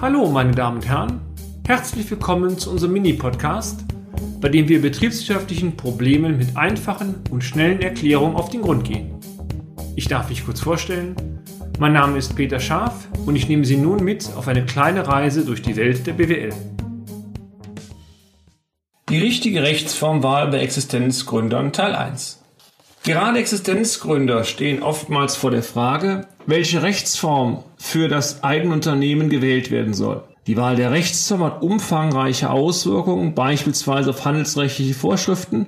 Hallo, meine Damen und Herren. Herzlich willkommen zu unserem Mini-Podcast, bei dem wir betriebswirtschaftlichen Problemen mit einfachen und schnellen Erklärungen auf den Grund gehen. Ich darf mich kurz vorstellen. Mein Name ist Peter Scharf und ich nehme Sie nun mit auf eine kleine Reise durch die Welt der BWL. Die richtige Rechtsformwahl bei Existenzgründern Teil 1. Gerade Existenzgründer stehen oftmals vor der Frage, welche Rechtsform für das eigene Unternehmen gewählt werden soll. Die Wahl der Rechtsform hat umfangreiche Auswirkungen, beispielsweise auf handelsrechtliche Vorschriften,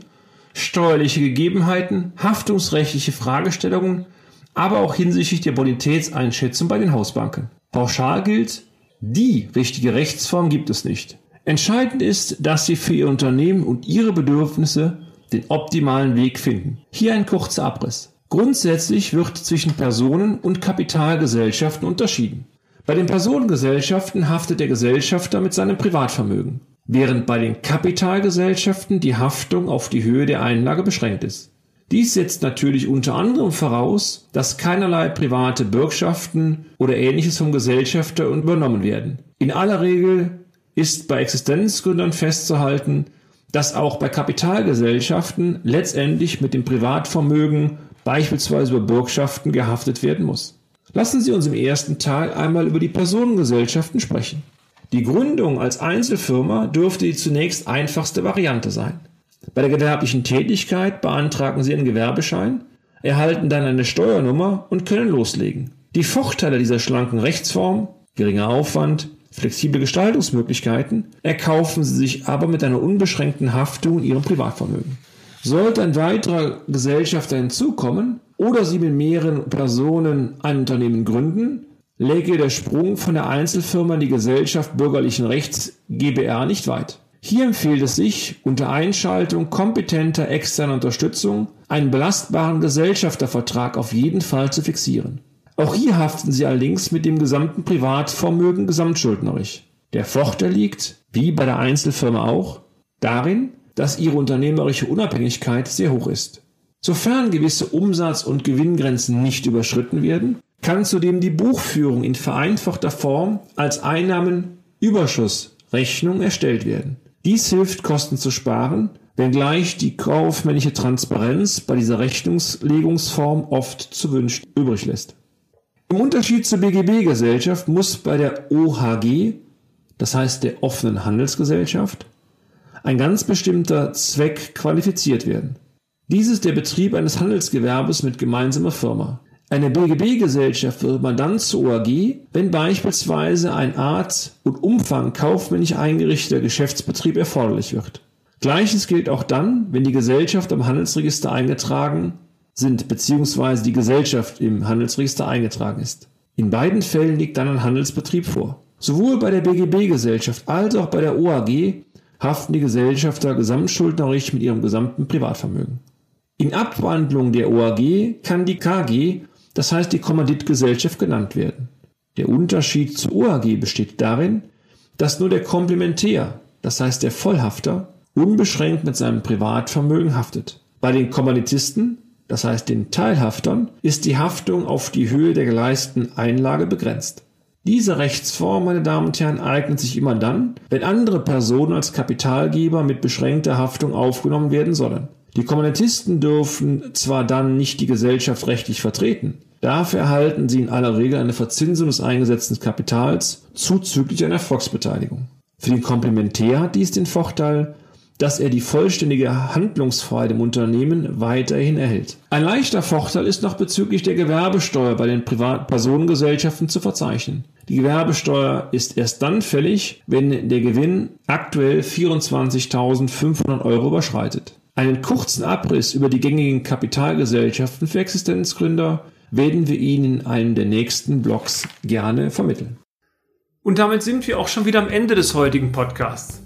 steuerliche Gegebenheiten, haftungsrechtliche Fragestellungen, aber auch hinsichtlich der Bonitätseinschätzung bei den Hausbanken. Pauschal gilt, die richtige Rechtsform gibt es nicht. Entscheidend ist, dass Sie für Ihr Unternehmen und Ihre Bedürfnisse den optimalen Weg finden. Hier ein kurzer Abriss. Grundsätzlich wird zwischen Personen und Kapitalgesellschaften unterschieden. Bei den Personengesellschaften haftet der Gesellschafter mit seinem Privatvermögen, während bei den Kapitalgesellschaften die Haftung auf die Höhe der Einlage beschränkt ist. Dies setzt natürlich unter anderem voraus, dass keinerlei private Bürgschaften oder ähnliches vom Gesellschafter übernommen werden. In aller Regel ist bei Existenzgründern festzuhalten, dass auch bei Kapitalgesellschaften letztendlich mit dem Privatvermögen beispielsweise über Bürgschaften gehaftet werden muss. Lassen Sie uns im ersten Teil einmal über die Personengesellschaften sprechen. Die Gründung als Einzelfirma dürfte die zunächst einfachste Variante sein. Bei der gewerblichen Tätigkeit beantragen Sie einen Gewerbeschein, erhalten dann eine Steuernummer und können loslegen. Die Vorteile dieser schlanken Rechtsform, geringer Aufwand, flexible Gestaltungsmöglichkeiten erkaufen sie sich aber mit einer unbeschränkten Haftung in ihrem Privatvermögen. Sollte ein weiterer Gesellschafter hinzukommen oder sie mit mehreren Personen ein Unternehmen gründen, läge der Sprung von der Einzelfirma in die Gesellschaft bürgerlichen Rechts GBR nicht weit. Hier empfiehlt es sich, unter Einschaltung kompetenter externer Unterstützung einen belastbaren Gesellschaftervertrag auf jeden Fall zu fixieren. Auch hier haften sie allerdings mit dem gesamten Privatvermögen gesamtschuldnerisch. Der Vorteil liegt, wie bei der Einzelfirma auch, darin, dass ihre unternehmerische Unabhängigkeit sehr hoch ist. Sofern gewisse Umsatz- und Gewinngrenzen nicht überschritten werden, kann zudem die Buchführung in vereinfachter Form als Einnahmenüberschussrechnung erstellt werden. Dies hilft, Kosten zu sparen, wenngleich die kaufmännische Transparenz bei dieser Rechnungslegungsform oft zu wünschen übrig lässt. Im Unterschied zur BGB-Gesellschaft muss bei der OHG, das heißt der offenen Handelsgesellschaft, ein ganz bestimmter Zweck qualifiziert werden. Dies ist der Betrieb eines Handelsgewerbes mit gemeinsamer Firma. Eine BGB-Gesellschaft wird man dann zur OAG, wenn beispielsweise ein Art und Umfang kaufmännisch eingerichteter Geschäftsbetrieb erforderlich wird. Gleiches gilt auch dann, wenn die Gesellschaft am Handelsregister eingetragen sind bzw. die Gesellschaft im Handelsregister eingetragen ist. In beiden Fällen liegt dann ein Handelsbetrieb vor. Sowohl bei der BGB-Gesellschaft als auch bei der OAG haften die Gesellschafter gesamtschuldnerisch mit ihrem gesamten Privatvermögen. In Abwandlung der OAG kann die KG, das heißt die Kommanditgesellschaft, genannt werden. Der Unterschied zur OAG besteht darin, dass nur der Komplementär, das heißt der Vollhafter, unbeschränkt mit seinem Privatvermögen haftet. Bei den Kommanditisten das heißt den Teilhaftern, ist die Haftung auf die Höhe der geleisteten Einlage begrenzt. Diese Rechtsform, meine Damen und Herren, eignet sich immer dann, wenn andere Personen als Kapitalgeber mit beschränkter Haftung aufgenommen werden sollen. Die Kommunitisten dürfen zwar dann nicht die Gesellschaft rechtlich vertreten, dafür erhalten sie in aller Regel eine Verzinsung des eingesetzten Kapitals zuzüglich einer Volksbeteiligung. Für den Komplementär hat dies den Vorteil, dass er die vollständige Handlungsfreiheit im Unternehmen weiterhin erhält. Ein leichter Vorteil ist noch bezüglich der Gewerbesteuer bei den Privatpersonengesellschaften zu verzeichnen. Die Gewerbesteuer ist erst dann fällig, wenn der Gewinn aktuell 24.500 Euro überschreitet. Einen kurzen Abriss über die gängigen Kapitalgesellschaften für Existenzgründer werden wir Ihnen in einem der nächsten Blogs gerne vermitteln. Und damit sind wir auch schon wieder am Ende des heutigen Podcasts.